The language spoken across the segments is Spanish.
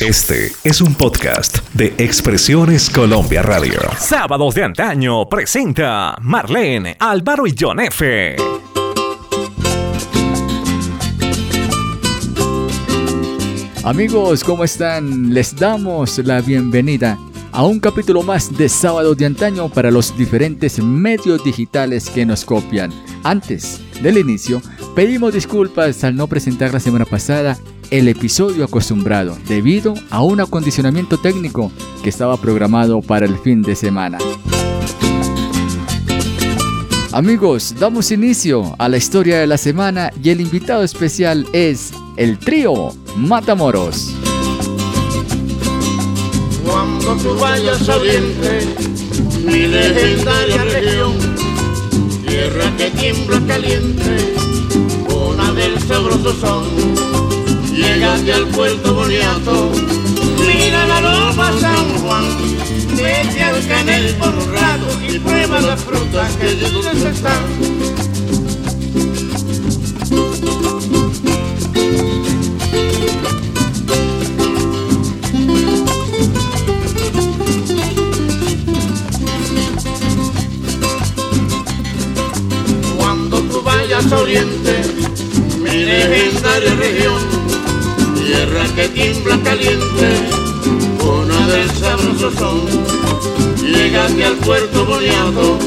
Este es un podcast de Expresiones Colombia Radio. Sábados de antaño presenta Marlene, Álvaro y John F. Amigos, ¿cómo están? Les damos la bienvenida a un capítulo más de Sábado de Antaño para los diferentes medios digitales que nos copian. Antes del inicio, pedimos disculpas al no presentar la semana pasada el episodio acostumbrado debido a un acondicionamiento técnico que estaba programado para el fin de semana. Amigos, damos inicio a la historia de la semana y el invitado especial es el trío Matamoros. Cuando tú vayas Oriente, mi legendaria región, tierra que tiembla caliente, una del sabroso son, llegate al puerto Boniato, mira la loma San Juan, vete al canel por un rato y prueba las frutas que dulces están. Oriente, mi legendaria región, tierra que tiembla caliente, una del sabroso son, llegate al puerto boleado,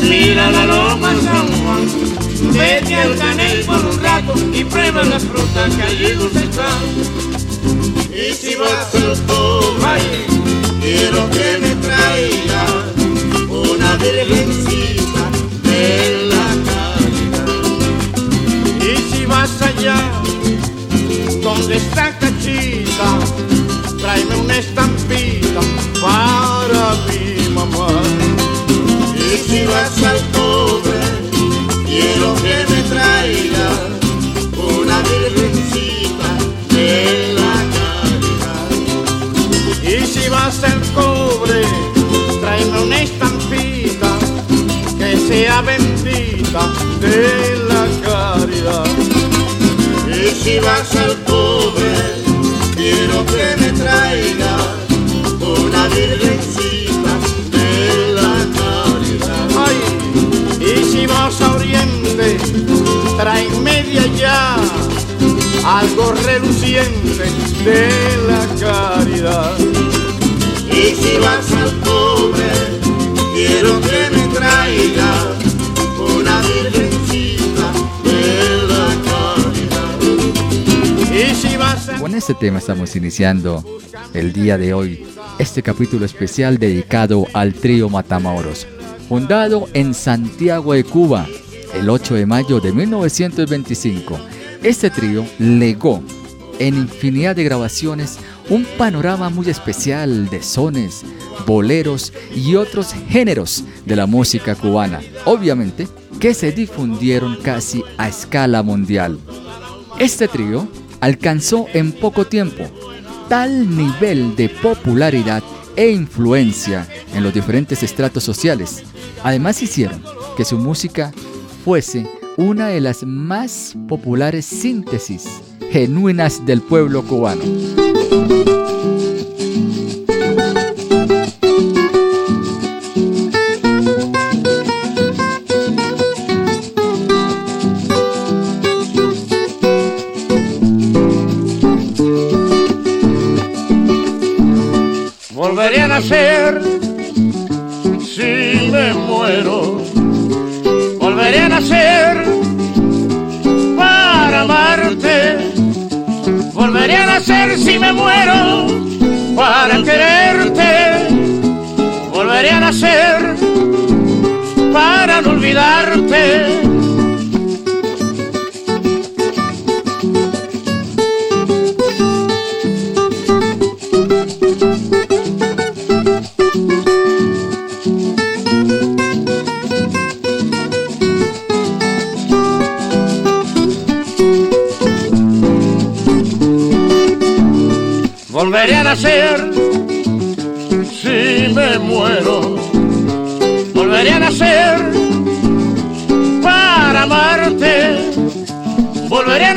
mira la loma San Juan, vete al canel por un rato y prueba las frutas que allí dulce están. Y si vas al valle, quiero que me traigas una virgencita de la caridad. Y si vas allá, donde está Cachita, tráeme una estampita para mi mamá. Y si vas al cobre, quiero que me traiga una virgencita de la caridad. Y si vas al cobre, tráeme una estampita que sea bendita de la caridad. Y si vas al cobre, quiero que me traiga una virgencita de la caridad. Ay, y si vas a Oriente, tráeme de allá algo reluciente de la caridad. Y si vas al cobre, quiero que me traiga una virgencita Con este tema estamos iniciando el día de hoy este capítulo especial dedicado al trío Matamoros, fundado en Santiago de Cuba el 8 de mayo de 1925. Este trío legó en infinidad de grabaciones un panorama muy especial de sones, boleros y otros géneros de la música cubana, obviamente que se difundieron casi a escala mundial. Este trío alcanzó en poco tiempo tal nivel de popularidad e influencia en los diferentes estratos sociales. Además hicieron que su música fuese una de las más populares síntesis genuinas del pueblo cubano. Volveré a nacer si me muero para quererte. Volveré a nacer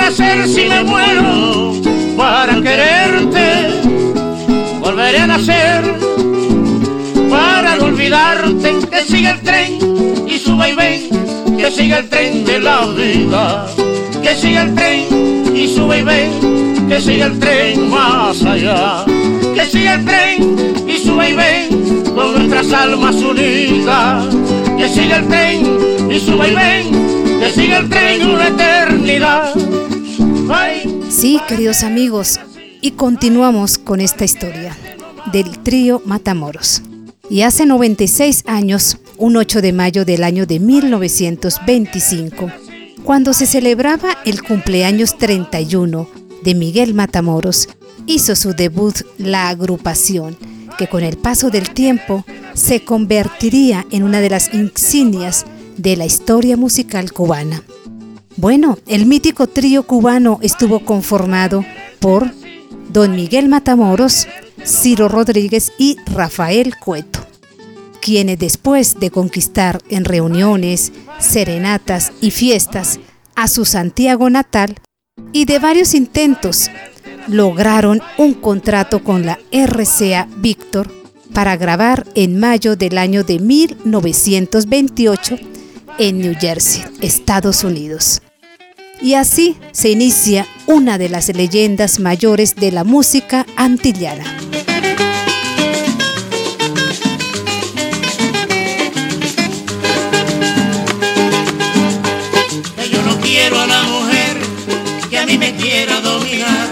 hacer si me muero para quererte? Volveré a nacer para no olvidarte. Que siga el tren y suba y ven. Que siga el tren de la vida. Que siga el tren y suba y ven. Que siga el tren más allá. Que siga el tren y suba y ven con nuestras almas unidas. Que siga el tren y suba y ven. Que siga el tren una eternidad. Sí, queridos amigos, y continuamos con esta historia del trío Matamoros. Y hace 96 años, un 8 de mayo del año de 1925, cuando se celebraba el cumpleaños 31 de Miguel Matamoros, hizo su debut la agrupación, que con el paso del tiempo se convertiría en una de las insignias de la historia musical cubana. Bueno, el mítico trío cubano estuvo conformado por Don Miguel Matamoros, Ciro Rodríguez y Rafael Cueto, quienes después de conquistar en reuniones, serenatas y fiestas a su Santiago natal y de varios intentos, lograron un contrato con la RCA Víctor para grabar en mayo del año de 1928 en New Jersey, Estados Unidos. Y así se inicia una de las leyendas mayores de la música antillana. Yo no quiero a la mujer que a mí me quiera dominar,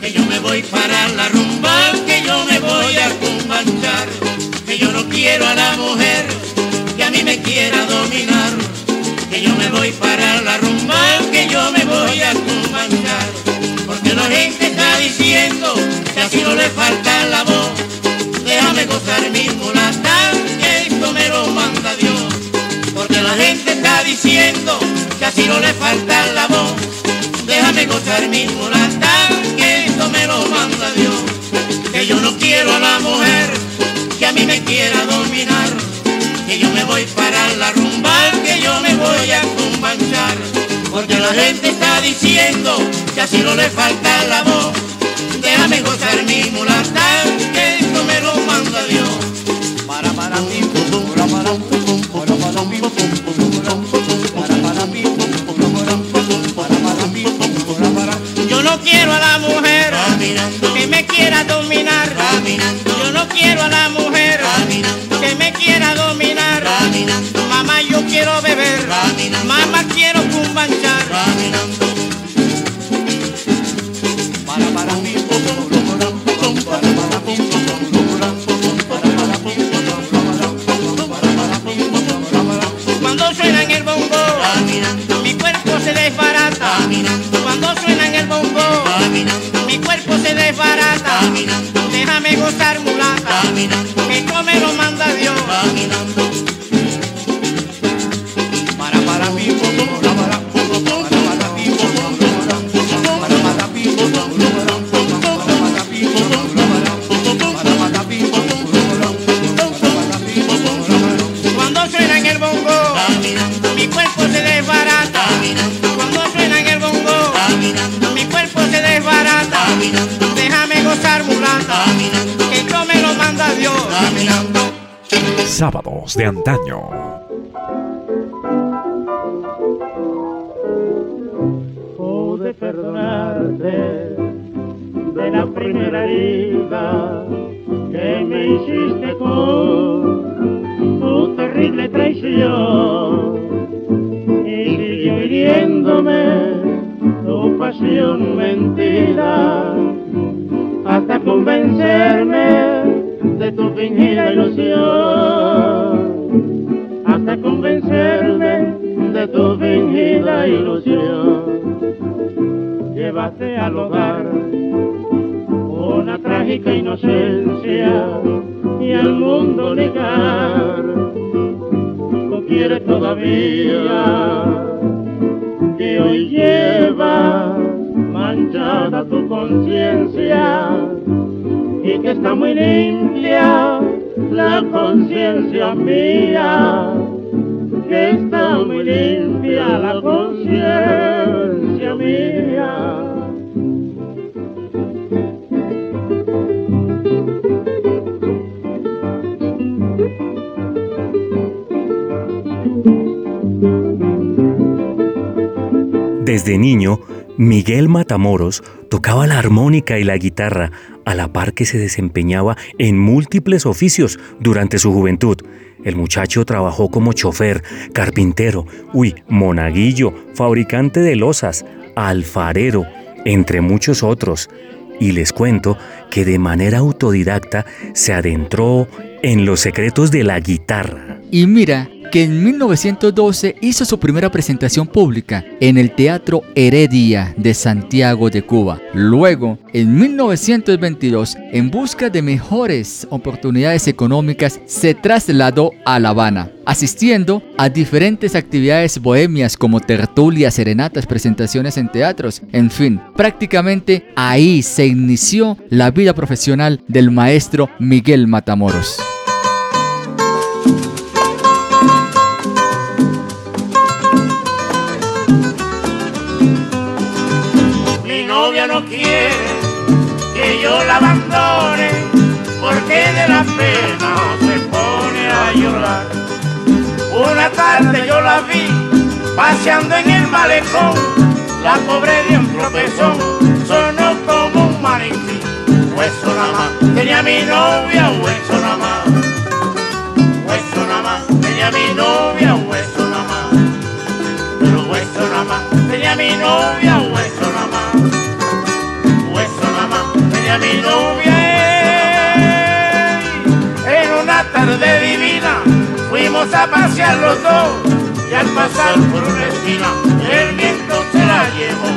que yo me voy para la rumba, que yo me voy a cumbanchar, que yo no quiero a la mujer que a mí me quiera dominar, que yo me voy para la rumba porque la gente está diciendo que así no le falta la voz. Déjame gozar mi mulata, que esto me lo manda Dios, porque la gente está diciendo que así no le falta la voz. Déjame gozar mi mulata, la gente está diciendo que así no le falta la voz. Déjame gozar mi mulata, que esto me lo manda Dios. Para para Yo no quiero a la mujer que me quiera dominar. Yo no quiero a la mujer se desbarata. Déjame gozar mulata, que esto me lo manda Dios. Sábados de antaño. Pude perdonarte de la primera herida que me hiciste con tu terrible traición y sigue hiriéndome tu pasión mentira hasta convencerme de tu fingida ilusión, hasta convencerme de tu fingida ilusión. Llévate al hogar una trágica inocencia y al mundo negar. Tú quieres todavía que hoy lleva manchada tu conciencia y que está muy limpia la conciencia mía, que está muy limpia la conciencia mía. Desde niño, Miguel Matamoros tocaba la armónica y la guitarra a la par que se desempeñaba en múltiples oficios durante su juventud. El muchacho trabajó como chofer, carpintero, uy, monaguillo, fabricante de losas, alfarero, entre muchos otros. Y les cuento que de manera autodidacta se adentró en los secretos de la guitarra. Y mira que en 1912 hizo su primera presentación pública en el Teatro Heredia de Santiago de Cuba. Luego, en 1922, en busca de mejores oportunidades económicas, se trasladó a La Habana, asistiendo a diferentes actividades bohemias como tertulias, serenatas, presentaciones en teatros, en fin, prácticamente ahí se inició la vida profesional del maestro Miguel Matamoros. Quiere que yo la abandone, porque de la pena se pone a llorar. Una tarde yo la vi paseando en el malecón, la pobre de un tropezón, sonó como un maniquí, hueso nada más, tenía mi novia, hueso nada más, y al pasar por una esquina el viento se la llevó.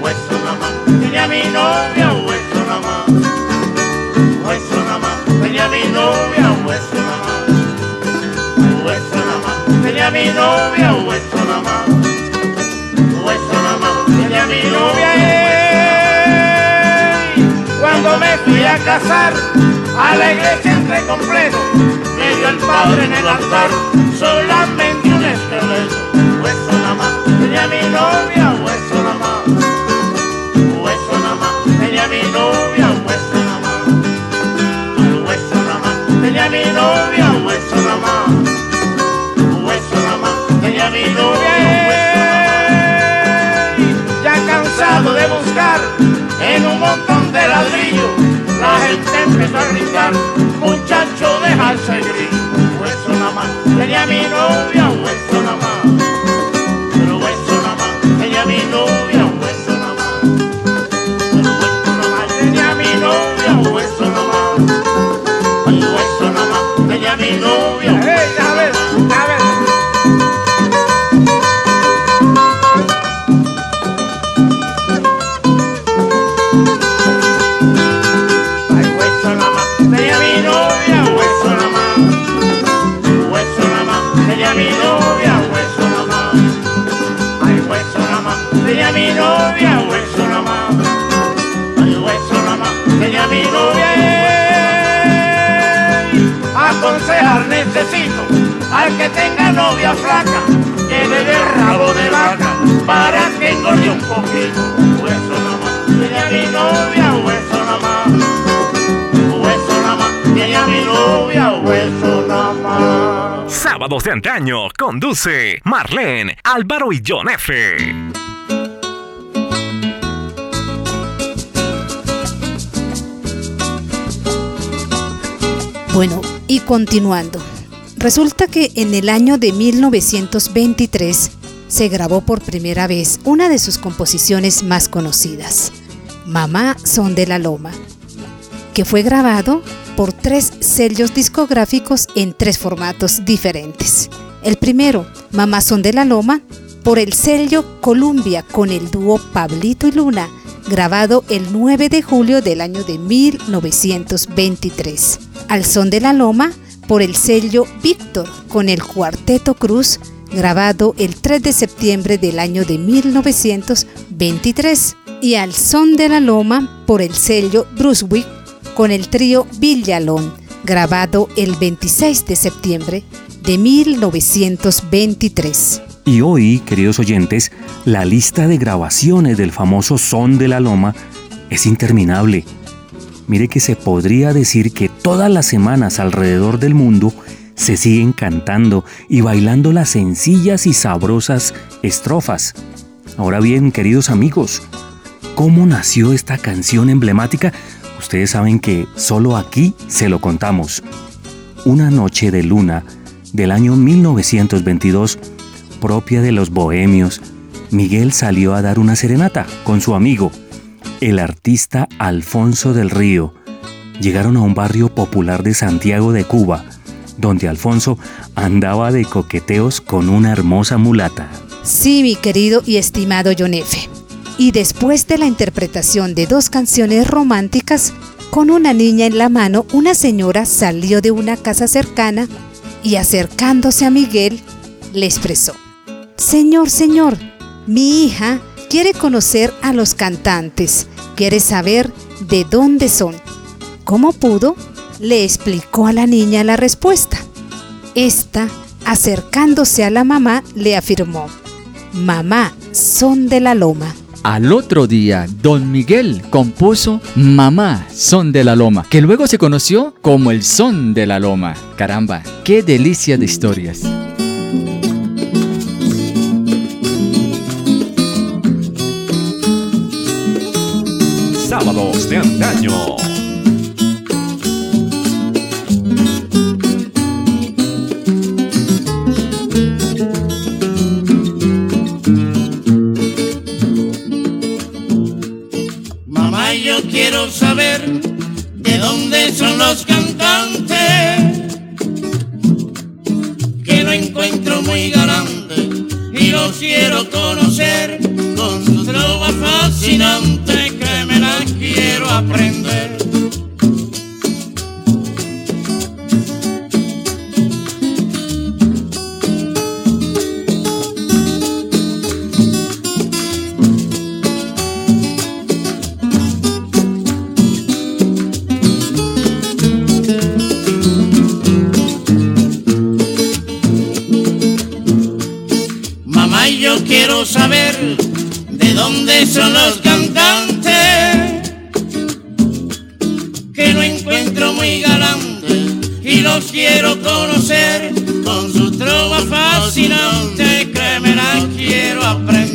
Hueso nada más, tenía mi novia, hueso nada más. Hueso nada tenía mi novia, hueso nada más. Hueso nada más, tenía mi novia, hueso nada más. Hueso nada tenía mi novia cuando me fui a casar, a la iglesia entré completo, dio el padre en el altar, solamente un esqueleto, hueso nada más, tenía mi novia, hueso nada más, hueso nada más, tenía mi novia, hueso nada más, hueso nada más, tenía mi novia, hueso nada más, hueso nada más, tenía mi novia, ya cansado de buscar en un montón de ladrillos. La gente empezó a gritar, muchacho, dejarse el grillo. Hueso nada más, tenía mi novia, hueso de antaño, conduce Marlene, Álvaro y John F. Bueno, y continuando, resulta que en el año de 1923 se grabó por primera vez una de sus composiciones más conocidas, Mamá Son de la Loma, fue grabado por tres sellos discográficos en tres formatos diferentes. El primero, Mamá Son de la Loma, por el sello Columbia con el dúo Pablito y Luna, grabado el 9 de julio del año de 1923 al son de la loma por el sello Víctor con el Cuarteto Cruz, grabado el 3 de septiembre del año de 1923, y al son de la loma por el sello Brunswick con el trío Villalón, grabado el 26 de septiembre de 1923. Y hoy, queridos oyentes, la lista de grabaciones del famoso Son de la Loma es interminable mire que se podría decir que todas las semanas alrededor del mundo se siguen cantando y bailando las sencillas y sabrosas estrofas. Ahora bien, queridos amigos, ¿cómo nació esta canción emblemática? Ustedes saben que solo aquí se lo contamos. Una noche de luna del año 1922, propia de los bohemios, Miguel salió a dar una serenata con su amigo, el artista Alfonso del Río. Llegaron a un barrio popular de Santiago de Cuba, donde Alfonso andaba de coqueteos con una hermosa mulata. Sí, mi querido y estimado F. Y después de la interpretación de dos canciones románticas, con una niña en la mano, una señora salió de una casa cercana y acercándose a Miguel, le expresó, Señor, señor, mi hija quiere conocer a los cantantes, quiere saber de dónde son. ¿Cómo pudo? Le explicó a la niña la respuesta. Esta, acercándose a la mamá, le afirmó, Mamá, son de la loma. Al otro día, don Miguel compuso Mamá, son de la loma, que luego se conoció como el son de la loma. Caramba, qué delicia de historias. Sábados de antaño. Saber de dónde son los cantantes que no encuentro muy galantes y los quiero conocer con su trova fascinante que la quiero aprender.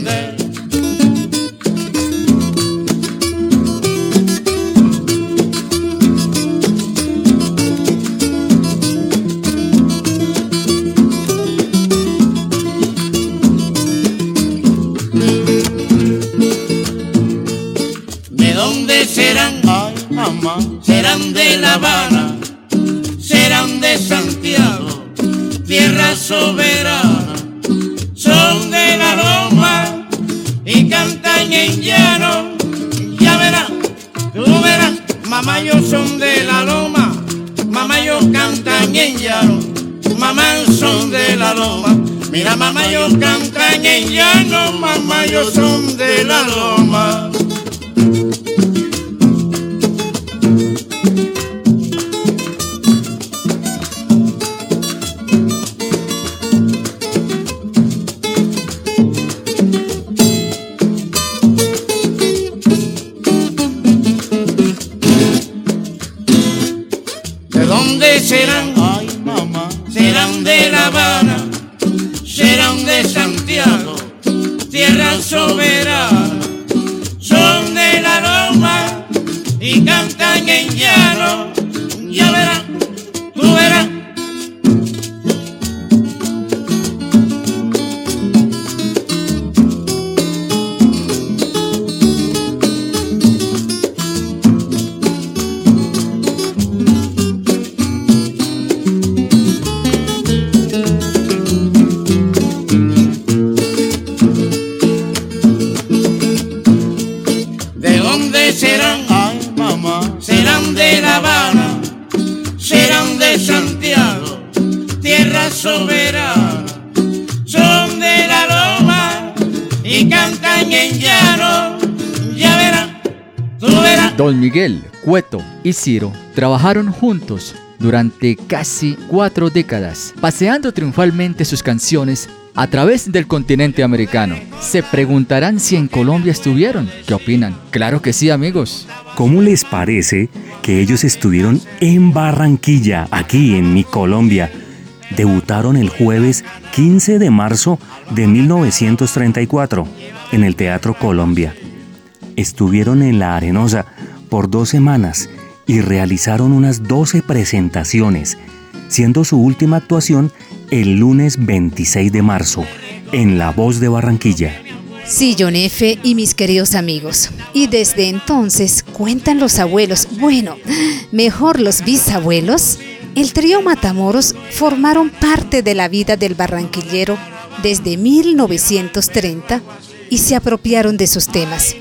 La serán de Santiago, tierra soberana. Son de la Loma y cantan en llano. Ya verás, tú verás, mamá, yo son de la Loma, mamá, yo cantan en llano. Mamá, son de la Loma. Mira, mamá, yo cantan en llano, mamá, yo son de la Loma. Serán? Ay, mamá. Serán de La Habana, serán de Santiago, tierra soberana. Son de la Loma y cantan en llano. Ya verás, Miguel, Cueto y Ciro trabajaron juntos durante casi cuatro décadas, paseando triunfalmente sus canciones a través del continente americano. Se preguntarán si en Colombia estuvieron. ¿Qué opinan? Claro que sí, amigos. ¿Cómo les parece que ellos estuvieron en Barranquilla, aquí en mi Colombia, debutaron el jueves 15 de marzo de 1934 en el Teatro Colombia. Estuvieron en La Arenosa por dos semanas y realizaron unas 12 presentaciones, siendo su última actuación el lunes 26 de marzo en La Voz de Barranquilla. John F. y mis queridos amigos. Y desde entonces cuentan los abuelos, bueno, mejor los bisabuelos, el trío Matamoros formaron parte de la vida del barranquillero desde 1930 y se apropiaron de sus temas,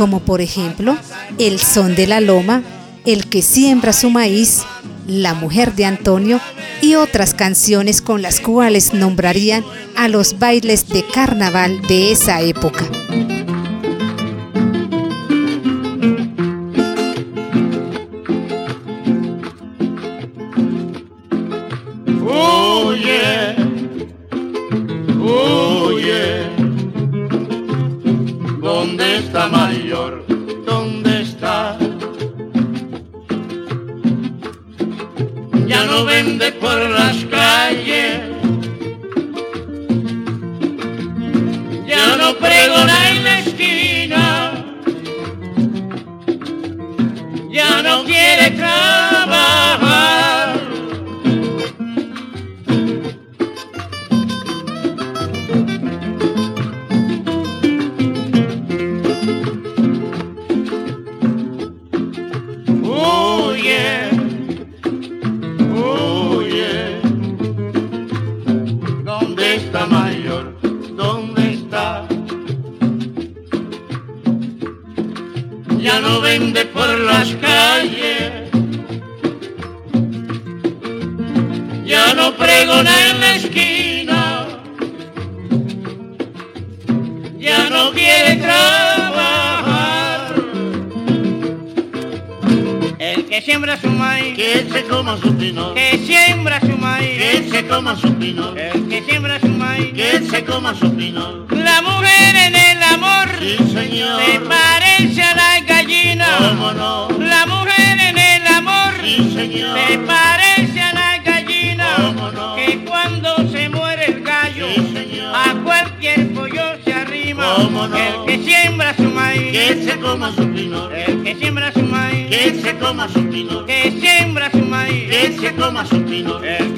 como por ejemplo El son de la loma, El que siembra su maíz, La mujer de Antonio y otras canciones con las cuales nombrarían a los bailes de carnaval de esa época. Oye, ¿dónde está. Ya no vende por las calles, ya no pregona en la esquina, coma su pino. El que siembra su maíz, que se coma su pino. La mujer en el amor, sí señor, se parece a la gallina. ¿Cómo no? La mujer en el amor, sí señor, se parece a la gallina. ¿Cómo no? Que cuando se muere el gallo, sí señor, a cualquier pollo se arrima. ¿Cómo no? El que siembra su maíz, que se coma su pino. El que siembra su maíz, que se coma su pino. Que siembra su maíz, que se coma su pino. El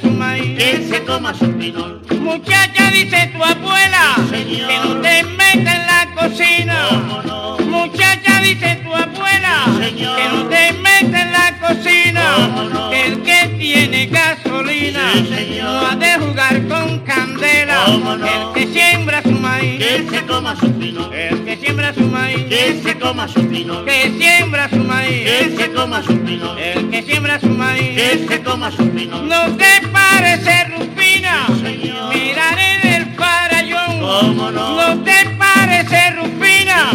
su maíz, que se coma su pino. Muchacha, dice tu abuela, que no te metas en la cocina. Muchacha, dice tu abuela, que no te metas en la cocina. El que tiene gasolina no ha de jugar con candela. El que siembra su maíz, que se coma su pino. El que siembra su maíz, que se coma su pino. Que siembra su maíz, que se coma su pino. El que siembra su maíz, que se coma su pino. No te parece Rufina, mirar en el farallón. ¿Cómo no? No te parece Rufina,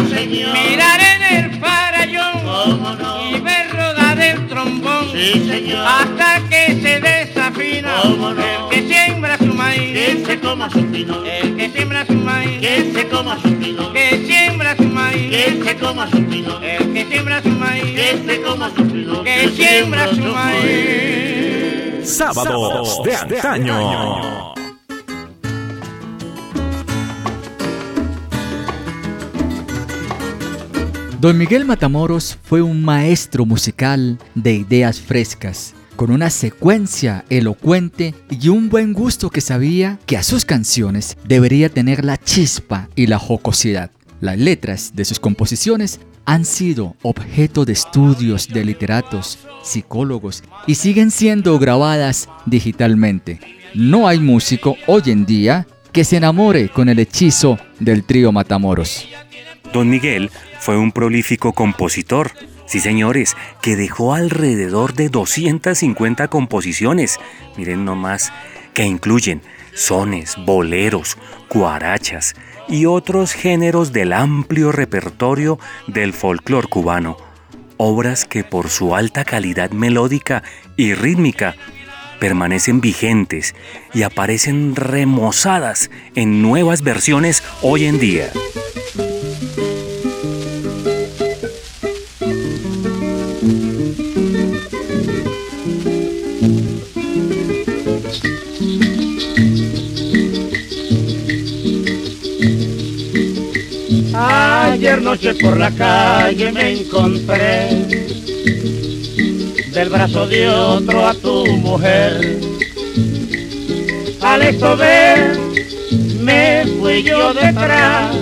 mirar en el farallón. ¿Cómo no? Y ver rodar el trombón. Sí, señor. Hasta que se desafina. ¿Cómo no? El que siembra su maíz, que se coma su pino. El que siembra su maíz, que se coma su pino. Que siembra que se coma su pino. El que siembra su maíz, que se coma su pino. Que siembra su maíz. Sábados de antaño. Don Miguel Matamoros fue un maestro musical de ideas frescas, con una secuencia elocuente y un buen gusto que sabía que a sus canciones debería tener la chispa y la jocosidad. Las letras de sus composiciones han sido objeto de estudios de literatos, psicólogos y siguen siendo grabadas digitalmente. No hay músico hoy en día que se enamore con el hechizo del trío Matamoros. Don Miguel fue un prolífico compositor. Sí, señores, que dejó alrededor de 250 composiciones. Miren nomás, que incluyen sones, boleros, cuarachas y otros géneros del amplio repertorio del folclore cubano. Obras que por su alta calidad melódica y rítmica permanecen vigentes y aparecen remozadas en nuevas versiones hoy en día. Noche por la calle me encontré del brazo de otro a tu mujer. Al esto ver, me fui yo detrás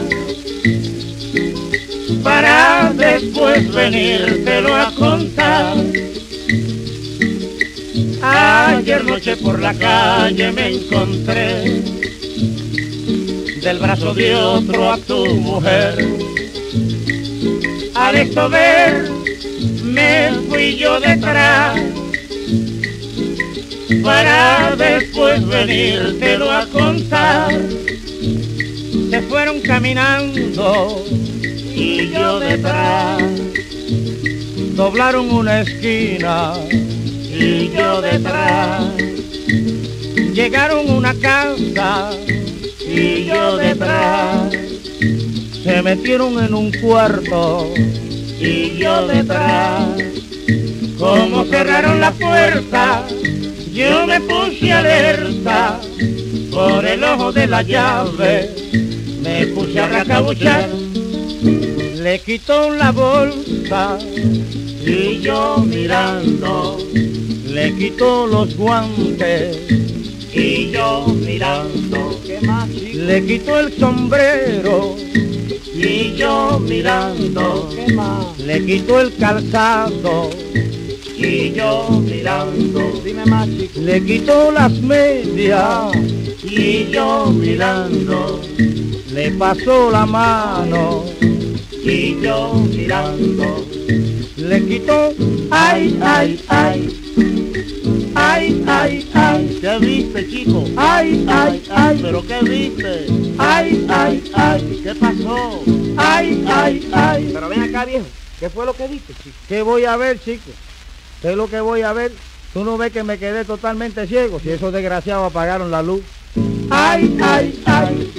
para después venírtelo a contar. Ayer noche por la calle me encontré del brazo de otro a tu mujer. Al esto ver, me fui yo detrás para después venírtelo a contar. Se fueron caminando y yo detrás. Doblaron una esquina y yo detrás. Llegaron a una casa y yo detrás. Se metieron en un cuarto y yo detrás. Como cerraron la puerta, yo me puse alerta por el ojo de la llave. Me puse a racabuchar, le quitó la bolsa y yo mirando, le quitó los guantes y yo mirando, le quitó el sombrero y yo mirando, le quitó el calzado. Y yo mirando, dime más le quitó las medias. Y yo mirando, le pasó la mano. Y yo mirando, le quitó, ay, ay, ay, ay, ay, ay, ¿Qué viste, chico? ay, ay, ay, ¿Pero qué viste? ay, ay, ay, ¿Qué pasó? ay, ay, ay. Pero ven acá, viejo. ¿Qué fue lo que viste, chico? ¿Qué voy a ver, chico? ¿Qué es lo que voy a ver? Tú no ves que me quedé totalmente ciego. Si esos desgraciados apagaron la luz. Ay, ay, ay.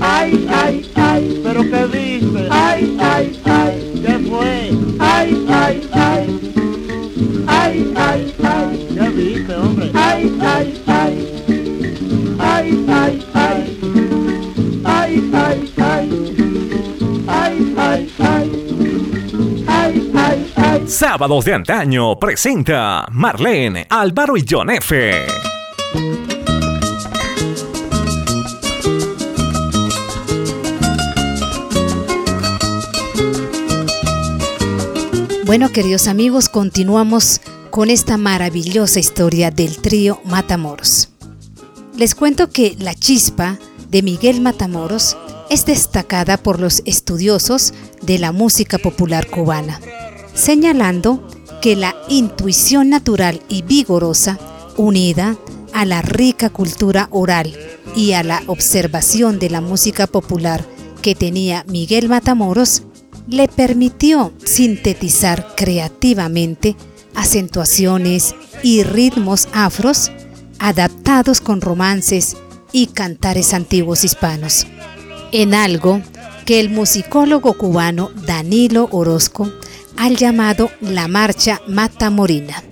Ay, ay, ay. ¿Pero qué viste? Sábados de antaño presenta Marlene, Álvaro y John F. Bueno, queridos amigos, continuamos con esta maravillosa historia del trío Matamoros. Les cuento que La Chispa de Miguel Matamoros es destacada por los estudiosos de la música popular cubana, señalando que la intuición natural y vigorosa, unida a la rica cultura oral y a la observación de la música popular que tenía Miguel Matamoros, le permitió sintetizar creativamente acentuaciones y ritmos afros adaptados con romances y cantares antiguos hispanos, en algo que el musicólogo cubano Danilo Orozco ha llamado la marcha matamorina.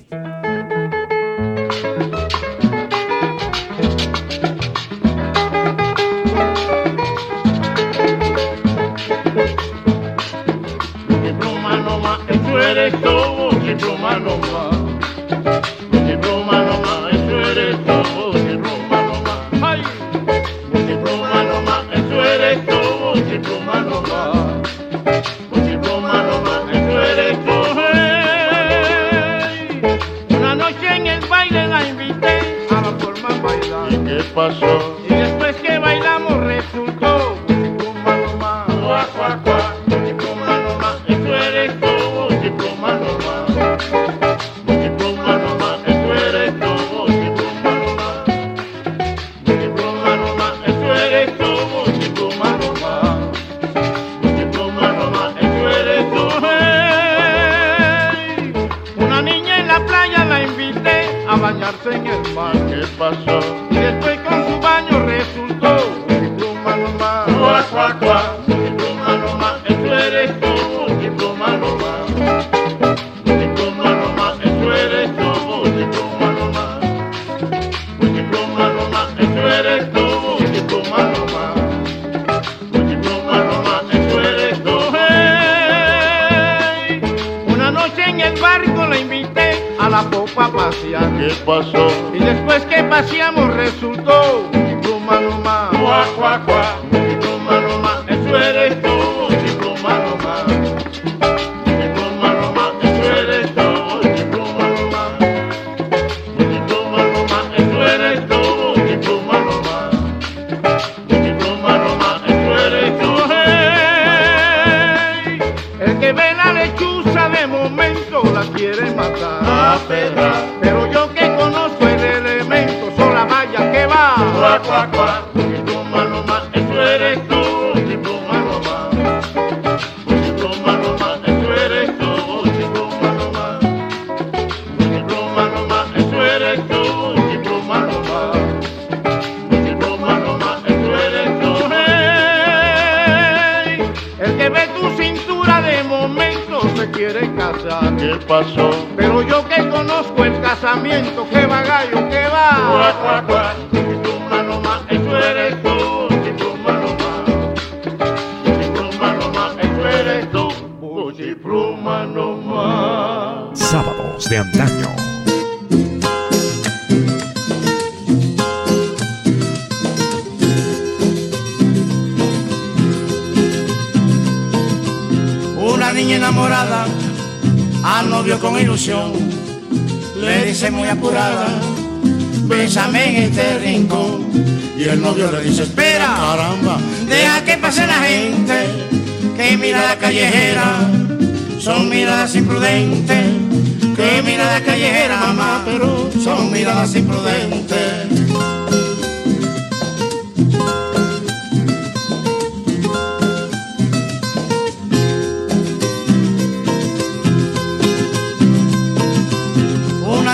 Tú, Después que paseamos resultó pluma nomás. Cuá, cuá, cuá. Pasó? Pero yo que conozco el casamiento, que va gallo, que Cuá, va. cuá, cuá. Eso eres tú. Eso eres pluma nomás. Sábados de antaño. Con ilusión le dice muy apurada, bésame en este rincón. Y el novio le dice, Espera, caramba. deja que pase la gente, que mirada callejera, son miradas imprudentes, que mirada callejera, mamá, pero son miradas imprudentes.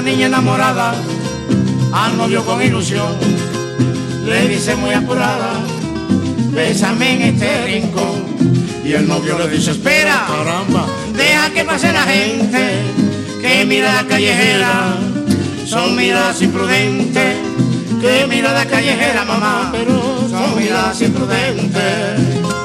Niña enamorada al novio con ilusión le dice muy apurada, bésame en este rincón. Y el novio le dice, Espera, caramba. deja que pase la gente, que mirada callejera, son miradas imprudentes, que mirada callejera, mamá, pero son miradas imprudentes.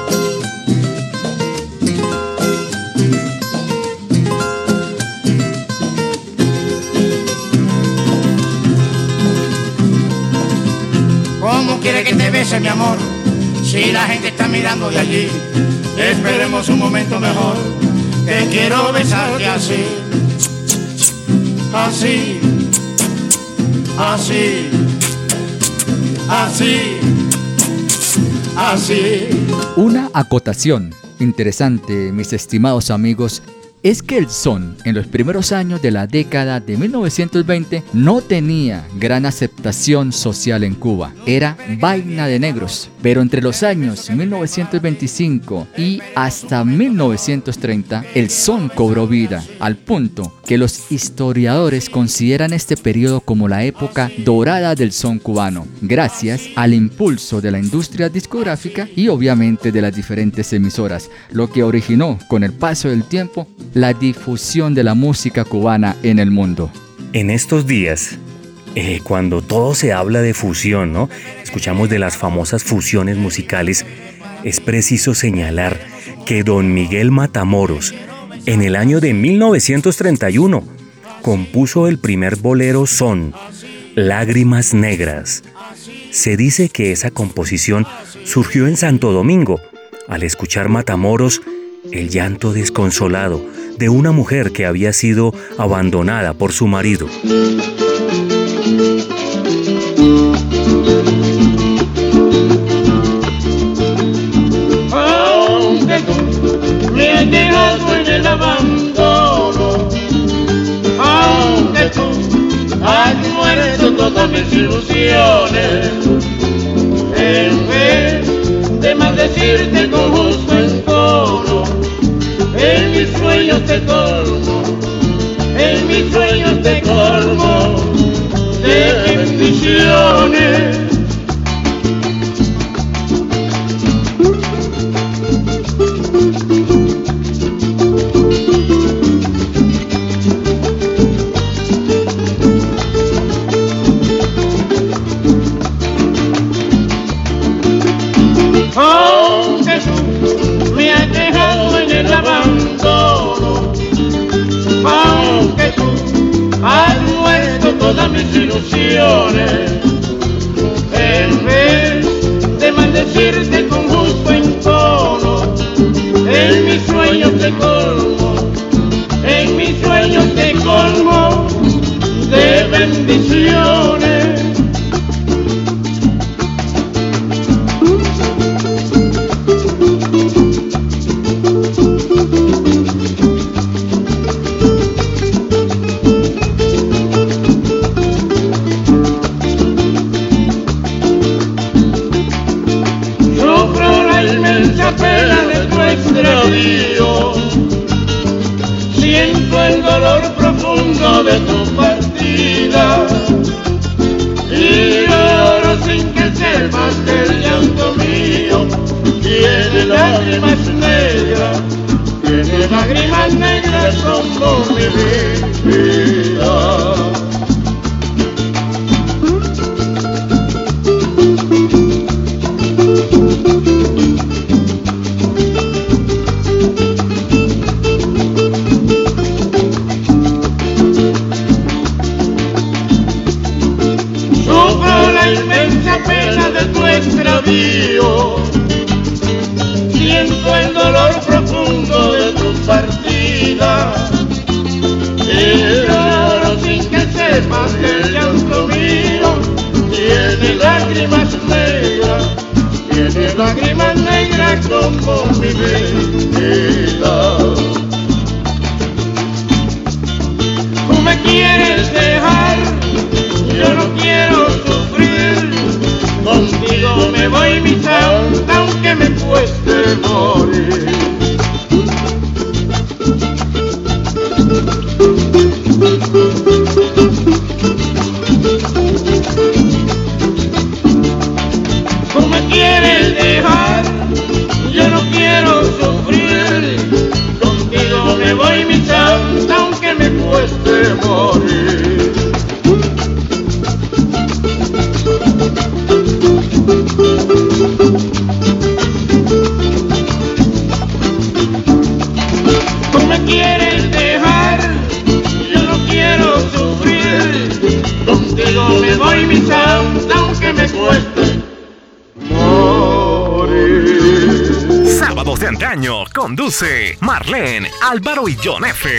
¿Cómo quiere que te bese, mi amor? Si la gente está mirando de allí, esperemos un momento mejor. Te quiero besarte así, así, así, así, así. Una acotación interesante, mis estimados amigos, es que el son en los primeros años de la década de 1920 no tenía gran aceptación social en Cuba. Era vaina de negros. Pero entre los años 1925 y hasta 1930, el son cobró vida, al punto que los historiadores consideran este periodo como la época dorada del son cubano, gracias al impulso de la industria discográfica y obviamente de las diferentes emisoras, lo que originó con el paso del tiempo la difusión de la música cubana en el mundo. En estos días, eh, cuando todo se habla de fusión, ¿no? Escuchamos de las famosas fusiones musicales, es preciso señalar que don Miguel Matamoros, en el año de 1931, compuso el primer bolero son, Lágrimas Negras. Se dice que esa composición surgió en Santo Domingo, al escuchar Matamoros el llanto desconsolado de una mujer que había sido abandonada por su marido. Aunque tú me has dejado en el abandono, aunque tú has muerto todas mis ilusiones, en vez de maldecirte con justo sueños te colmo, en mis sueños te colmo de bendiciones. Todas mis ilusiones. En vez de maldecirte con gusto en tono, en mis sueños te colmo, en mis sueños te colmo de bendiciones. Mi conduce Marlene, Álvaro y John F.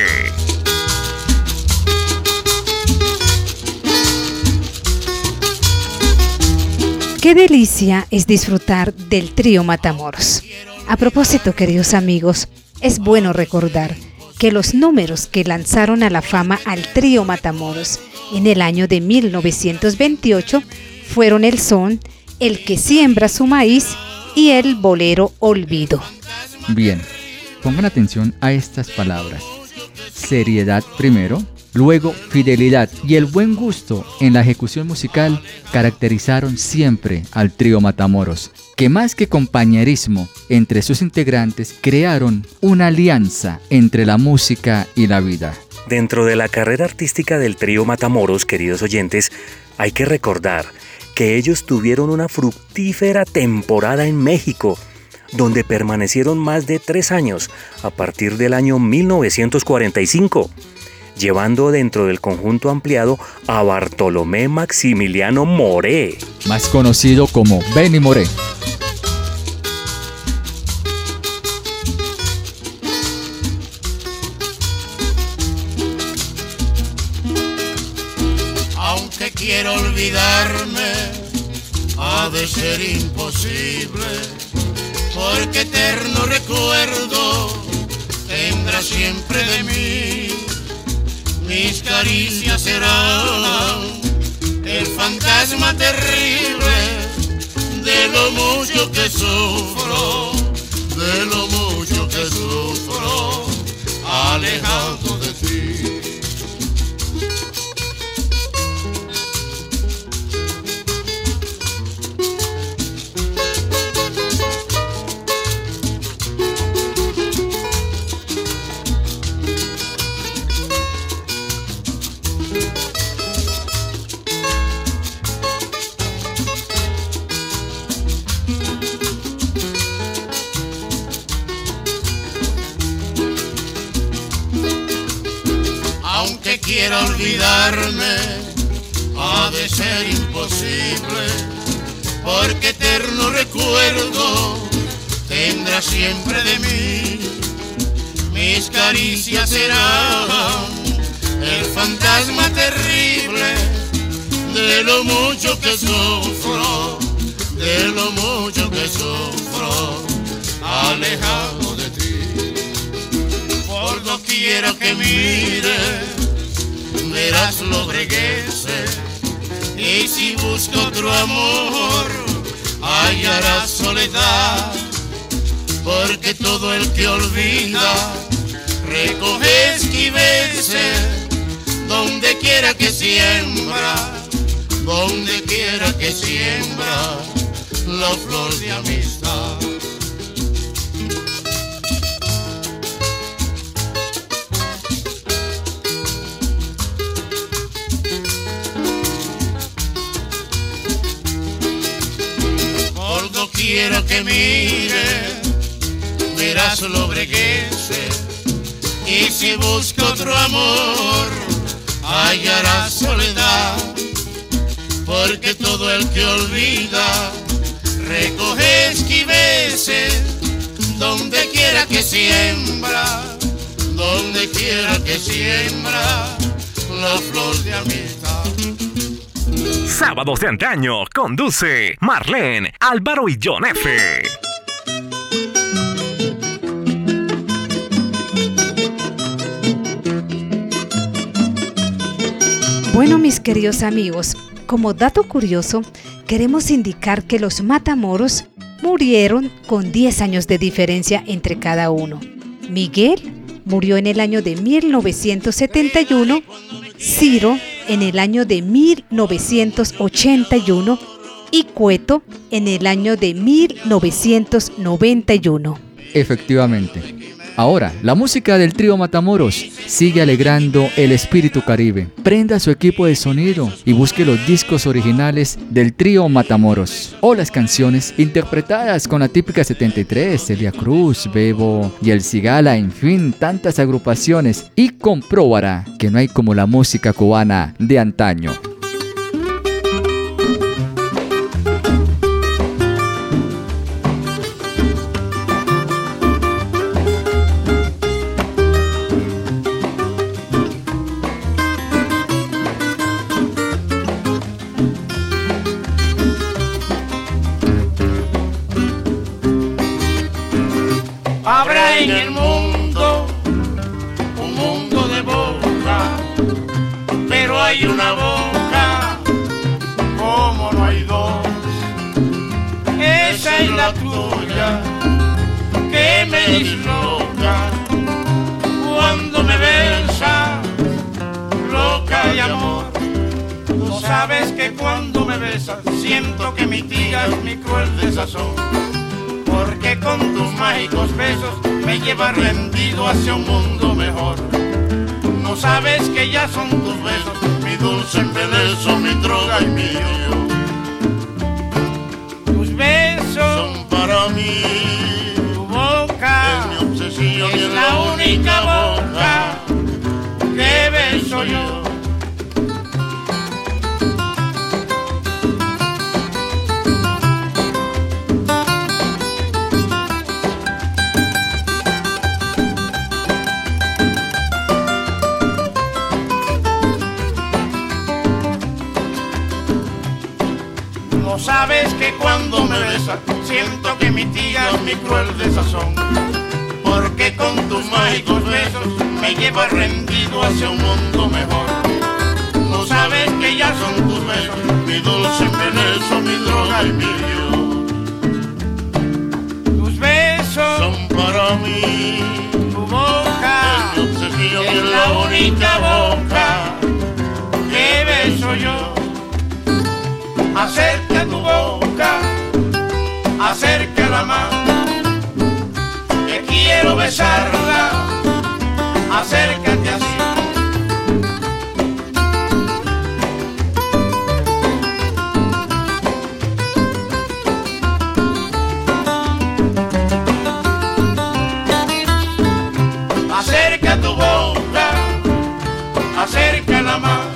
Qué delicia es disfrutar del trío Matamoros. A propósito, queridos amigos, es bueno recordar que los números que lanzaron a la fama al trío Matamoros en el año de 1928 fueron el son El que siembra su maíz y el bolero Olvido. Bien, pongan atención a estas palabras. Seriedad primero, luego fidelidad y el buen gusto en la ejecución musical caracterizaron siempre al trío Matamoros, que más que compañerismo entre sus integrantes crearon una alianza entre la música y la vida. Dentro de la carrera artística del trío Matamoros, queridos oyentes, hay que recordar que ellos tuvieron una fructífera temporada en México, donde permanecieron más de tres años a partir del año 1945, llevando dentro del conjunto ampliado a Bartolomé Maximiliano Moré. Más conocido como Benny Moré. Aunque quiero olvidarme, ha de ser imposible, porque eterno recuerdo tendrá siempre de mí. Mis caricias serán el fantasma terrible de lo mucho que sufro, de lo mucho que sufro, alejado de ti. Olvidarme, ha de ser imposible, porque eterno recuerdo tendrá siempre de mí. Mis caricias serán el fantasma terrible de lo mucho que sufro, de lo mucho que sufro, alejado de ti. Por doquiera que mire, verás lo breguese, y si busco otro amor, hallarás soledad, porque todo el que olvida, recoge esquiveces. Donde quiera que siembra, donde quiera que siembra la flor de amistad. Doquiera que mire, verás lo breguese, y si busca otro amor, hallará soledad, porque todo el que olvida recoge esquiveces. Donde quiera que siembra, donde quiera que siembra la flor de amistad. Sábados de antaño conduce Marlene, Álvaro y John F. Bueno, mis queridos amigos, como dato curioso, queremos indicar que los Matamoros murieron con 10 años de diferencia entre cada uno. Miguel murió en el año de 1971, Ciro en el año de 1981 y Cueto en el año de 1991. Efectivamente. Ahora, la música del trío Matamoros sigue alegrando el espíritu caribe. Prenda su equipo de sonido y busque los discos originales del trío Matamoros o las canciones interpretadas con la típica 73, Celia Cruz, Bebo y El Cigala, en fin, tantas agrupaciones y comprobará que no hay como la música cubana de antaño. Que me disloca cuando me besas, loca de amor. Tú sabes que cuando me besas siento que mitigas mi cruel desazón porque con tus mágicos besos me llevas rendido hacia un mundo mejor. No sabes que ya son tus besos, mi dulce embelezo, mi droga y mi yo. Tus besos son para mí, boca es mi es la única boca que beso yo. No sabes que cuando me besas siento que mitigas mi cruel desazón. Con tus mágicos besos me llevas rendido hacia un mundo mejor. No sabes que ya son tus besos, mi dulce embelezo, mi droga y mi Dios. Tus besos son para mí. Tu boca es mi obsesión es la única boca besarla, acércate así. Acerca tu boca, acerca la mano,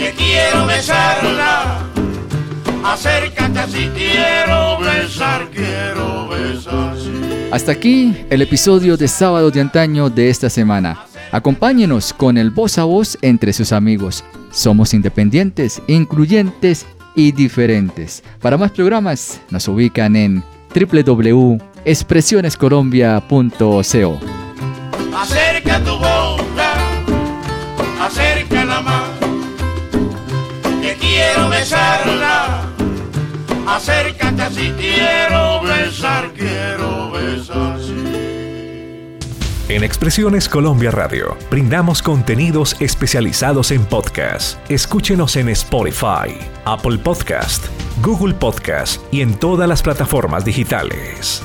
que quiero besarla. Acércate así, quiero besar, quiero. Hasta aquí el episodio de Sábado de Antaño de esta semana. Acompáñenos con el voz a voz entre sus amigos. Somos independientes, incluyentes y diferentes. Para más programas nos ubican en www.expresionescolombia.co. Acerca tu boca, acércala más, que quiero besarla. Quiero besar, quiero besar. sí. En Expresiones Colombia Radio brindamos contenidos especializados en podcast. Escúchenos en Spotify, Apple Podcast, Google Podcast y en todas las plataformas digitales.